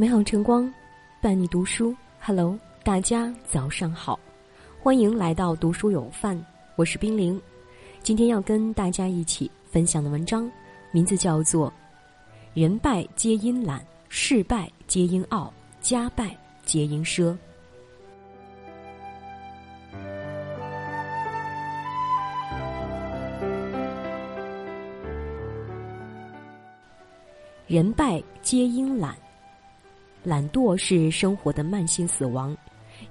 美好晨光，伴你读书。Hello，大家早上好，欢迎来到读书有范，我是冰凌。今天要跟大家一起分享的文章，名字叫做《人败皆因懒，事败皆因傲，家败皆因奢》。人败皆因懒，懒惰是生活的慢性死亡。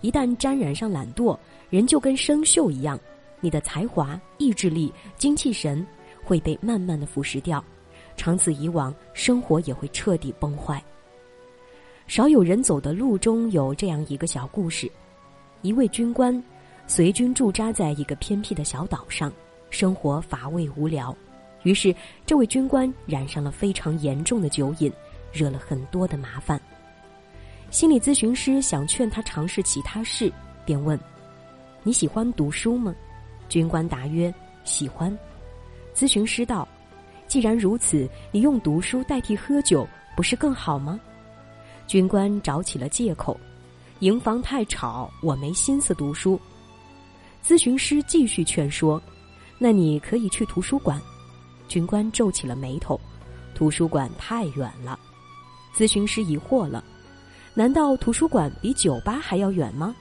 一旦沾染上懒惰，人就跟生锈一样，你的才华、意志力、精气神会被慢慢的腐蚀掉，长此以往，生活也会彻底崩坏。少有人走的路中有这样一个小故事：一位军官随军驻扎在一个偏僻的小岛上，生活乏味无聊。于是，这位军官染上了非常严重的酒瘾，惹了很多的麻烦。心理咨询师想劝他尝试其他事，便问：“你喜欢读书吗？”军官答曰：“喜欢。”咨询师道：“既然如此，你用读书代替喝酒，不是更好吗？”军官找起了借口：“营房太吵，我没心思读书。”咨询师继续劝说：“那你可以去图书馆。”军官皱起了眉头，图书馆太远了。咨询师疑惑了：“难道图书馆比酒吧还要远吗？”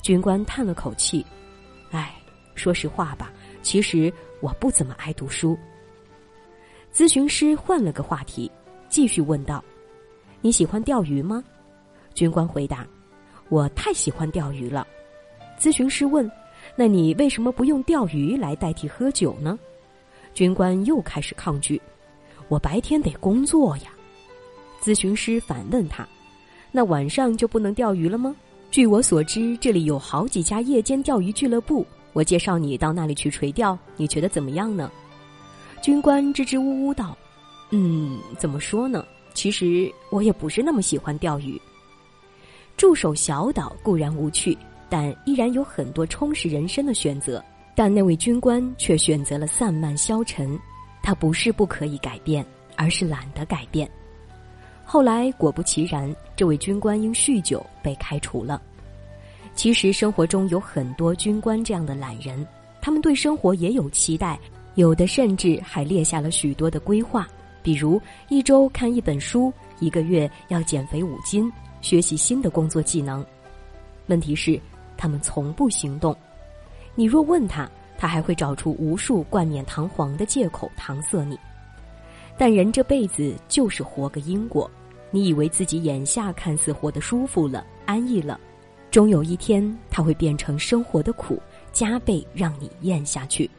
军官叹了口气：“唉，说实话吧，其实我不怎么爱读书。”咨询师换了个话题，继续问道：“你喜欢钓鱼吗？”军官回答：“我太喜欢钓鱼了。”咨询师问：“那你为什么不用钓鱼来代替喝酒呢？”军官又开始抗拒，我白天得工作呀。咨询师反问他：“那晚上就不能钓鱼了吗？”据我所知，这里有好几家夜间钓鱼俱乐部，我介绍你到那里去垂钓，你觉得怎么样呢？军官支支吾吾道：“嗯，怎么说呢？其实我也不是那么喜欢钓鱼。驻守小岛固然无趣，但依然有很多充实人生的选择。”但那位军官却选择了散漫消沉，他不是不可以改变，而是懒得改变。后来果不其然，这位军官因酗酒被开除了。其实生活中有很多军官这样的懒人，他们对生活也有期待，有的甚至还列下了许多的规划，比如一周看一本书，一个月要减肥五斤，学习新的工作技能。问题是，他们从不行动。你若问他，他还会找出无数冠冕堂皇的借口搪塞你。但人这辈子就是活个因果，你以为自己眼下看似活得舒服了、安逸了，终有一天他会变成生活的苦，加倍让你咽下去。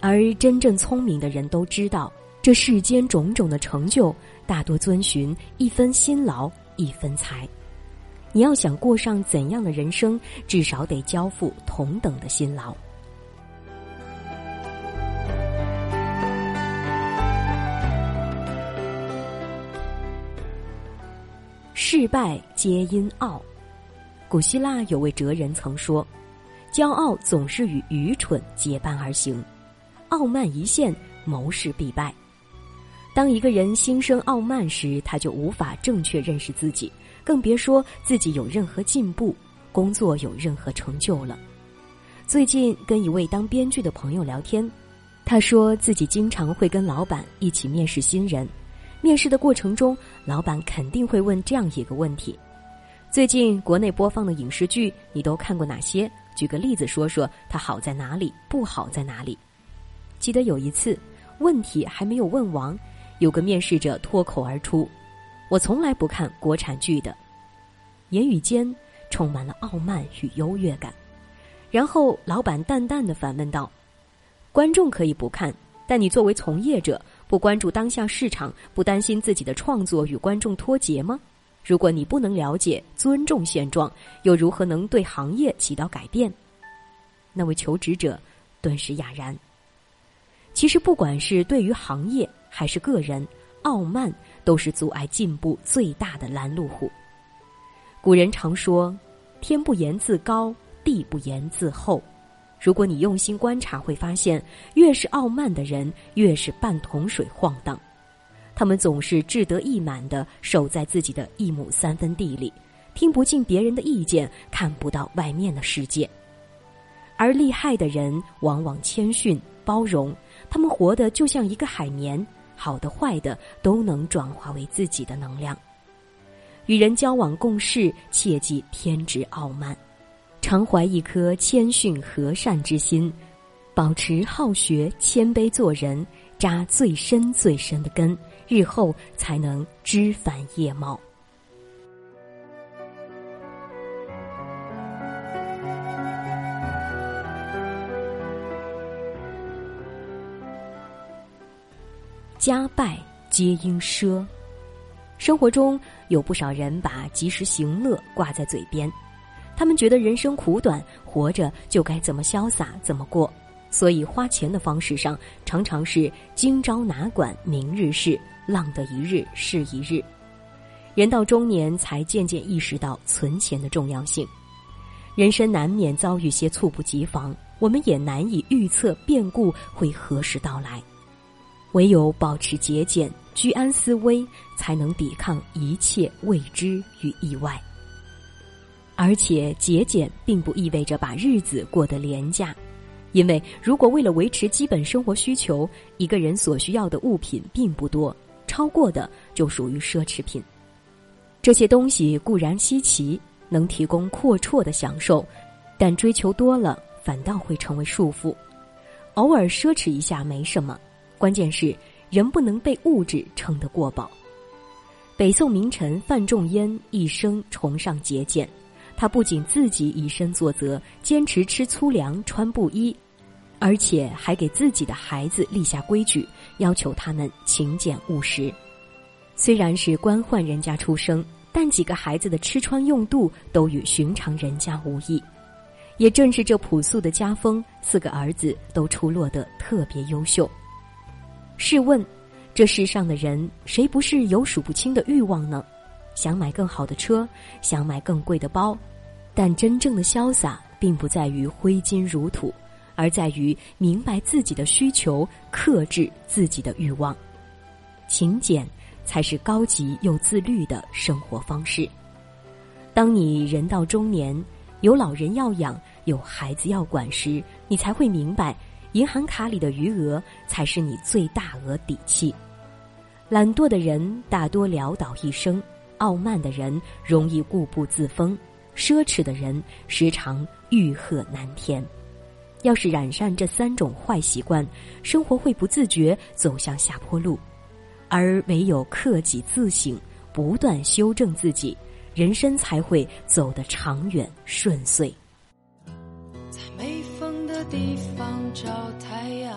而真正聪明的人都知道，这世间种种的成就，大多遵循一分辛劳一分财。你要想过上怎样的人生，至少得交付同等的辛劳。事败皆因傲。古希腊有位哲人曾说：“骄傲总是与愚蠢结伴而行，傲慢一现，谋事必败。”当一个人心生傲慢时，他就无法正确认识自己。更别说自己有任何进步，工作有任何成就了。最近跟一位当编剧的朋友聊天，他说自己经常会跟老板一起面试新人，面试的过程中，老板肯定会问这样一个问题：最近国内播放的影视剧你都看过哪些？举个例子说说它好在哪里，不好在哪里。记得有一次，问题还没有问完，有个面试者脱口而出。我从来不看国产剧的，言语间充满了傲慢与优越感。然后老板淡淡的反问道：“观众可以不看，但你作为从业者，不关注当下市场，不担心自己的创作与观众脱节吗？如果你不能了解、尊重现状，又如何能对行业起到改变？”那位求职者顿时哑然。其实，不管是对于行业还是个人，傲慢。都是阻碍进步最大的拦路虎。古人常说：“天不言自高，地不言自厚。”如果你用心观察，会发现，越是傲慢的人，越是半桶水晃荡。他们总是志得意满地守在自己的一亩三分地里，听不进别人的意见，看不到外面的世界。而厉害的人往往谦逊包容，他们活得就像一个海绵，好的坏的都能转化为自己的能量。与人交往共事，切忌偏执傲慢，常怀一颗谦逊和善之心，保持好学谦卑做人，扎最深最深的根，日后才能枝繁叶茂。家败皆因奢。生活中有不少人把及时行乐挂在嘴边，他们觉得人生苦短，活着就该怎么潇洒怎么过，所以花钱的方式上常常是今朝哪管明日事，浪得一日是一日。人到中年才渐渐意识到存钱的重要性。人生难免遭遇些猝不及防，我们也难以预测变故会何时到来。唯有保持节俭、居安思危，才能抵抗一切未知与意外。而且，节俭并不意味着把日子过得廉价，因为如果为了维持基本生活需求，一个人所需要的物品并不多，超过的就属于奢侈品。这些东西固然稀奇，能提供阔绰的享受，但追求多了，反倒会成为束缚。偶尔奢侈一下没什么。关键是人不能被物质撑得过饱。北宋名臣范仲淹一生崇尚节俭，他不仅自己以身作则，坚持吃粗粮、穿布衣，而且还给自己的孩子立下规矩，要求他们勤俭务实。虽然是官宦人家出生，但几个孩子的吃穿用度都与寻常人家无异。也正是这朴素的家风，四个儿子都出落得特别优秀。试问，这世上的人谁不是有数不清的欲望呢？想买更好的车，想买更贵的包，但真正的潇洒并不在于挥金如土，而在于明白自己的需求，克制自己的欲望。勤俭才是高级又自律的生活方式。当你人到中年，有老人要养，有孩子要管时，你才会明白。银行卡里的余额才是你最大额底气。懒惰的人大多潦倒一生，傲慢的人容易固步自封，奢侈的人时常欲壑难填。要是染上这三种坏习惯，生活会不自觉走向下坡路。而唯有克己自省，不断修正自己，人生才会走得长远顺遂。在没风的地方找太阳，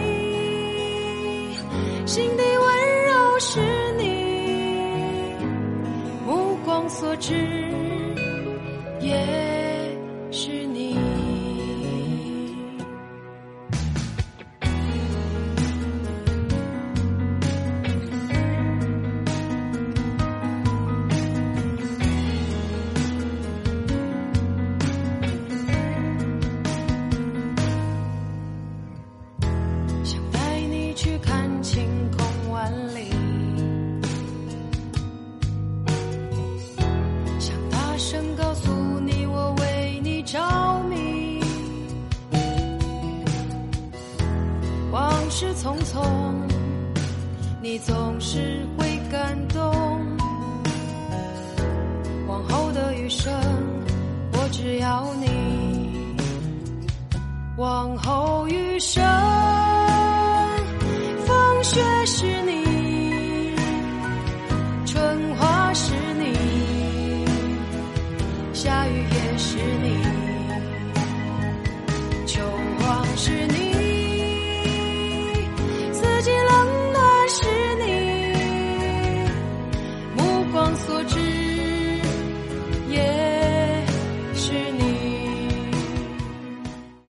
心底温柔是你，目光所至也。匆匆，你总是会感动。往后的余生，我只要你。往后余生，风雪是你，春花是你，下雨也是你。